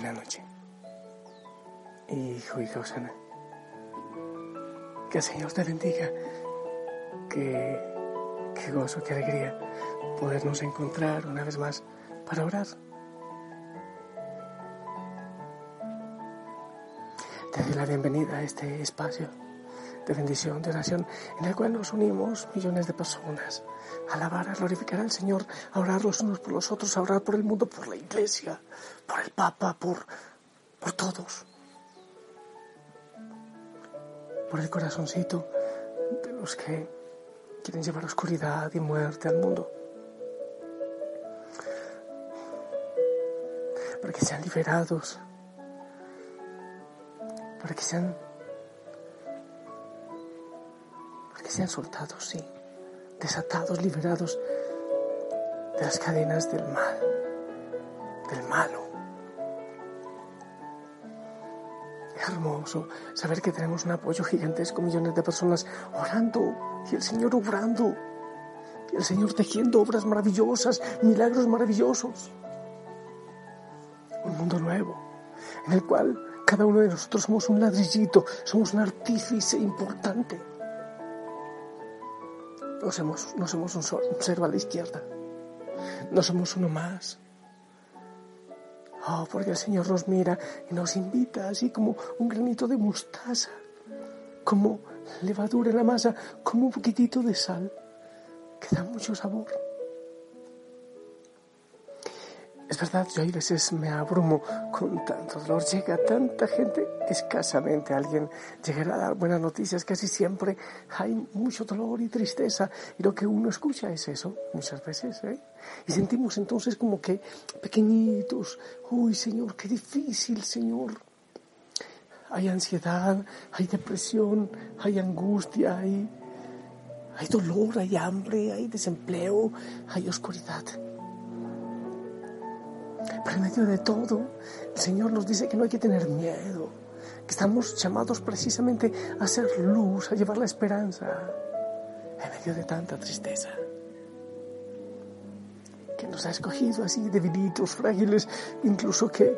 Buenas noches. Hijo, hija Osana. Que el Señor te bendiga. Que, qué gozo, qué alegría podernos encontrar una vez más para orar. Te doy la bienvenida a este espacio de bendición, de oración, en el cual nos unimos millones de personas a alabar, a glorificar al Señor, a orar los unos por los otros, a orar por el mundo, por la iglesia, por el Papa, por, por todos. Por el corazoncito de los que quieren llevar oscuridad y muerte al mundo. Para que sean liberados, para que sean sean soltados, sí, desatados, liberados de las cadenas del mal, del malo. Es hermoso saber que tenemos un apoyo gigantesco, millones de personas orando y el Señor obrando, y el Señor tejiendo obras maravillosas, milagros maravillosos. Un mundo nuevo en el cual cada uno de nosotros somos un ladrillito, somos un artífice importante no somos, un, cero a la izquierda. No somos uno más. Oh, porque el Señor nos mira y nos invita así como un granito de mostaza, como levadura en la masa, como un poquitito de sal, que da mucho sabor. Verdad, yo a veces me abrumo con tanto dolor. Llega tanta gente, escasamente alguien llegará a dar buenas noticias. Casi siempre hay mucho dolor y tristeza. Y lo que uno escucha es eso, muchas veces. ¿eh? Y sentimos entonces como que pequeñitos. Uy, Señor, qué difícil, Señor. Hay ansiedad, hay depresión, hay angustia, hay, hay dolor, hay hambre, hay desempleo, hay oscuridad. Pero en medio de todo, el Señor nos dice que no hay que tener miedo, que estamos llamados precisamente a hacer luz, a llevar la esperanza en medio de tanta tristeza. Que nos ha escogido así, debilitos, frágiles, incluso que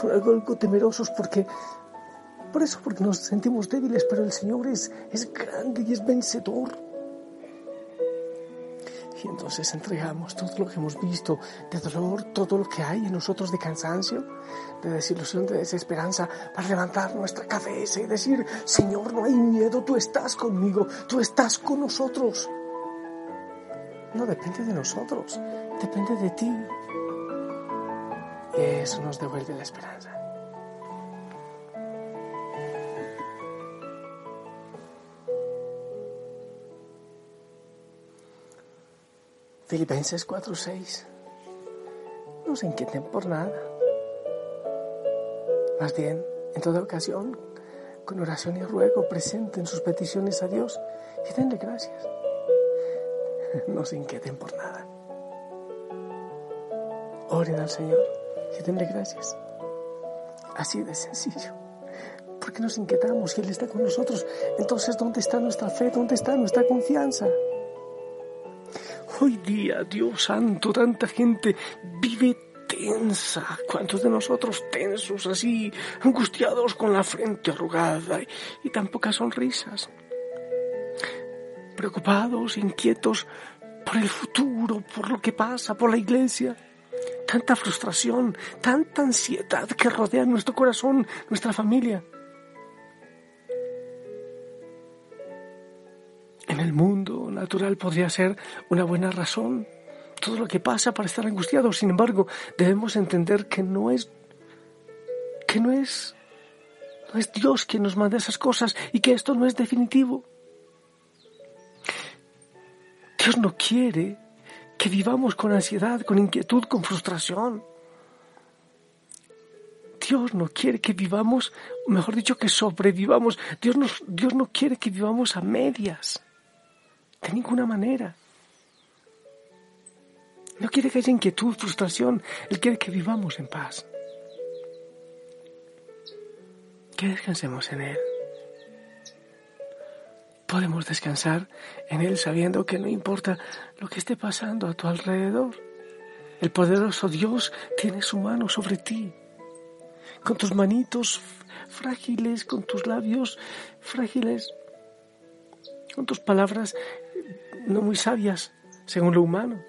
con algo, temerosos, porque por eso, porque nos sentimos débiles, pero el Señor es, es grande y es vencedor. Y entonces entregamos todo lo que hemos visto de dolor, todo lo que hay en nosotros de cansancio, de desilusión, de desesperanza, para levantar nuestra cabeza y decir, Señor, no hay miedo, tú estás conmigo, tú estás con nosotros. No depende de nosotros, depende de ti. Y eso nos devuelve la esperanza. Filipenses 4:6. No se inquieten por nada. Más bien, en toda ocasión, con oración y ruego, presenten sus peticiones a Dios y denle gracias. No se inquieten por nada. Oren al Señor y denle gracias. Así de sencillo. Porque nos inquietamos y Él está con nosotros. Entonces, ¿dónde está nuestra fe? ¿Dónde está nuestra confianza? Hoy día, Dios santo, tanta gente vive tensa. ¿Cuántos de nosotros tensos, así, angustiados con la frente arrugada y, tan pocas sonrisas? Preocupados, inquietos por el futuro, por lo que pasa, por la iglesia. tanta frustración, tanta ansiedad que rodea nuestro corazón, nuestra familia. Natural podría ser una buena razón todo lo que pasa para estar angustiados. Sin embargo, debemos entender que no es que no es no es Dios quien nos manda esas cosas y que esto no es definitivo. Dios no quiere que vivamos con ansiedad, con inquietud, con frustración. Dios no quiere que vivamos, mejor dicho, que sobrevivamos. Dios, Dios no quiere que vivamos a medias, de ninguna manera. No quiere que haya inquietud, frustración. Él quiere que vivamos en paz. Que descansemos en Él podemos descansar en Él sabiendo que no importa lo que esté pasando a tu alrededor. El poderoso Dios tiene su mano sobre ti. Con tus manitos frágiles, con tus labios frágiles, con tus palabras no muy sabias según lo humano.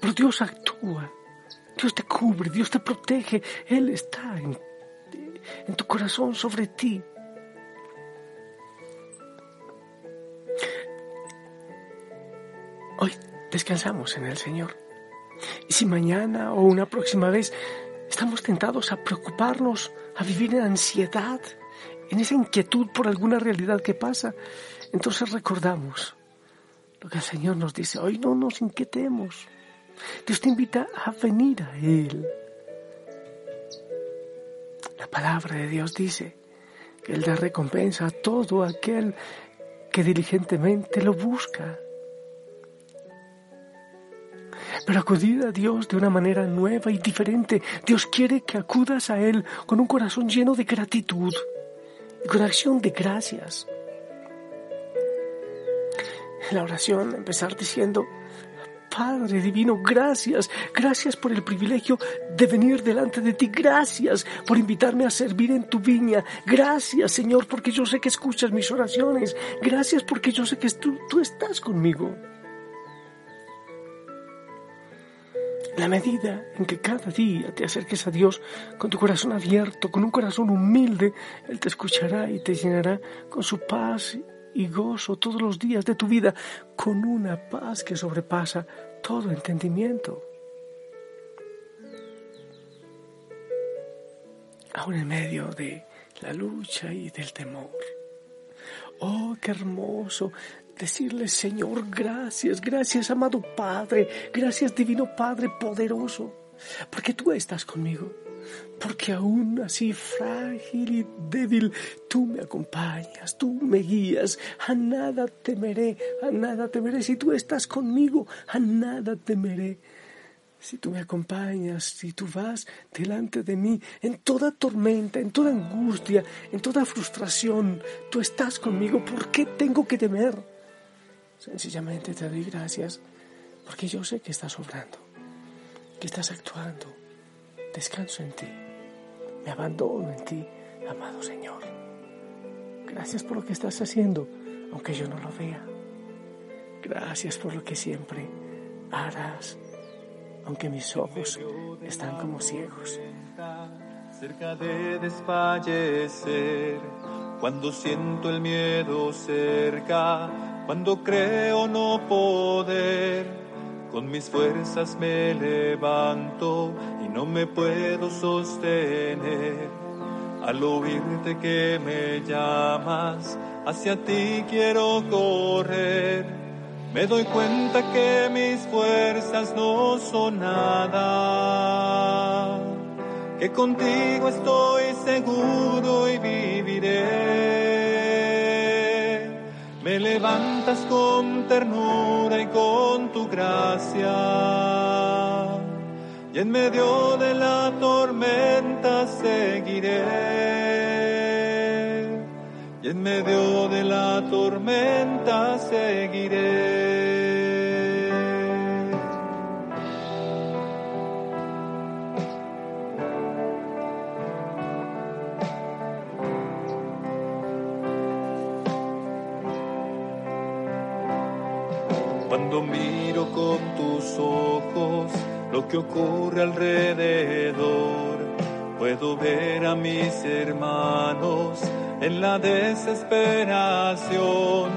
Pero Dios actúa, Dios te cubre, Dios te protege, Él está en, en tu corazón sobre ti. Hoy descansamos en el Señor. Y si mañana o una próxima vez estamos tentados a preocuparnos, a vivir en ansiedad, en esa inquietud por alguna realidad que pasa, entonces recordamos lo que el Señor nos dice. Hoy no nos inquietemos. Dios te invita a venir a Él. La palabra de Dios dice que Él da recompensa a todo aquel que diligentemente lo busca. pero acudir a Dios de una manera nueva y diferente. Dios quiere que acudas a Él con un corazón lleno de gratitud y con acción de gracias. La oración empezar diciendo, Padre Divino, gracias, gracias por el privilegio de venir delante de ti, gracias por invitarme a servir en tu viña, gracias Señor porque yo sé que escuchas mis oraciones, gracias porque yo sé que tú, tú estás conmigo. la medida en que cada día te acerques a Dios con tu corazón abierto, con un corazón humilde, Él te escuchará y te llenará con su paz y gozo todos los días de tu vida, con una paz que sobrepasa todo entendimiento. Aún en medio de la lucha y del temor. Oh, qué hermoso decirle, Señor, gracias, gracias, amado Padre, gracias, Divino Padre poderoso, porque tú estás conmigo, porque aún así frágil y débil, tú me acompañas, tú me guías, a nada temeré, a nada temeré, si tú estás conmigo, a nada temeré. Si tú me acompañas, si tú vas delante de mí en toda tormenta, en toda angustia, en toda frustración, tú estás conmigo, ¿por qué tengo que temer? Sencillamente te doy gracias porque yo sé que estás obrando, que estás actuando. Descanso en ti, me abandono en ti, amado Señor. Gracias por lo que estás haciendo, aunque yo no lo vea. Gracias por lo que siempre harás, aunque mis ojos están como ciegos. Cerca de desfallecer, cuando siento el miedo cerca cuando creo no poder, con mis fuerzas me levanto y no me puedo sostener. Al oírte que me llamas, hacia ti quiero correr. Me doy cuenta que mis fuerzas no son nada, que contigo estoy seguro y viviré me levantas con ternura y con tu gracia. Y en medio de la tormenta seguiré. Y en medio de la tormenta seguiré. Cuando miro con tus ojos lo que ocurre alrededor. Puedo ver a mis hermanos en la desesperación,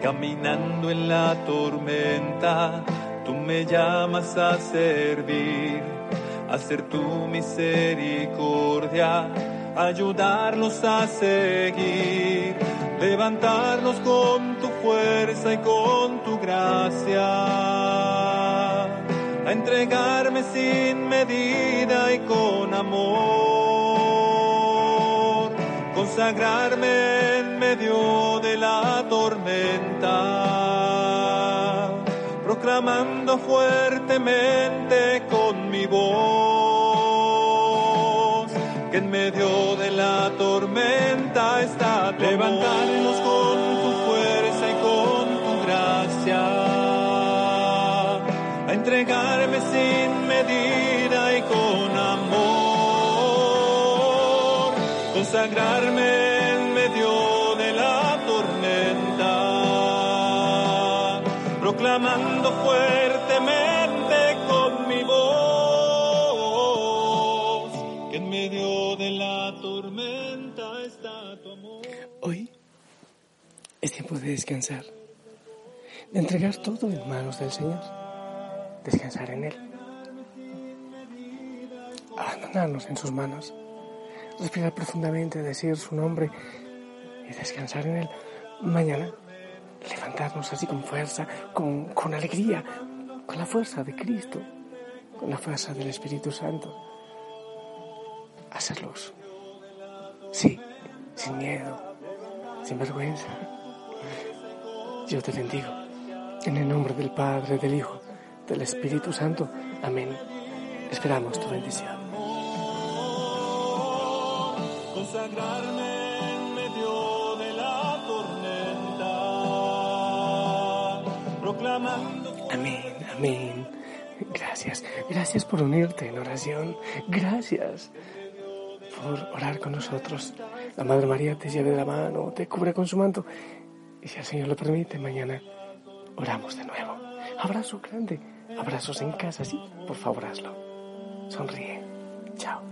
caminando en la tormenta. Tú me llamas a servir, a hacer tu misericordia, ayudarlos a seguir, levantarnos con fuerza y con tu gracia a entregarme sin medida y con amor, consagrarme en medio de la tormenta, proclamando fuertemente con mi voz que en medio de la tormenta está tu levantarnos con tu consagrarme en medio de la tormenta, proclamando fuertemente con mi voz que en medio de la tormenta está tu amor. Hoy es tiempo de descansar, de entregar todo en manos del Señor descansar en Él. Abandonarnos en sus manos, respirar profundamente, decir su nombre y descansar en Él. Mañana levantarnos así con fuerza, con, con alegría, con la fuerza de Cristo, con la fuerza del Espíritu Santo. Hacerlos. Sí, sin miedo, sin vergüenza. Yo te bendigo. En el nombre del Padre, del Hijo del Espíritu Santo. Amén. Esperamos tu bendición. Consagrarme en medio de la tormenta, proclamando. Amén, amén. Gracias, gracias por unirte en oración. Gracias por orar con nosotros. La Madre María te lleve de la mano, te cubre con su manto. Y si el Señor lo permite, mañana oramos de nuevo. Abrazo grande abrazos en casa, sí, por favor hazlo. Sonríe. Chao.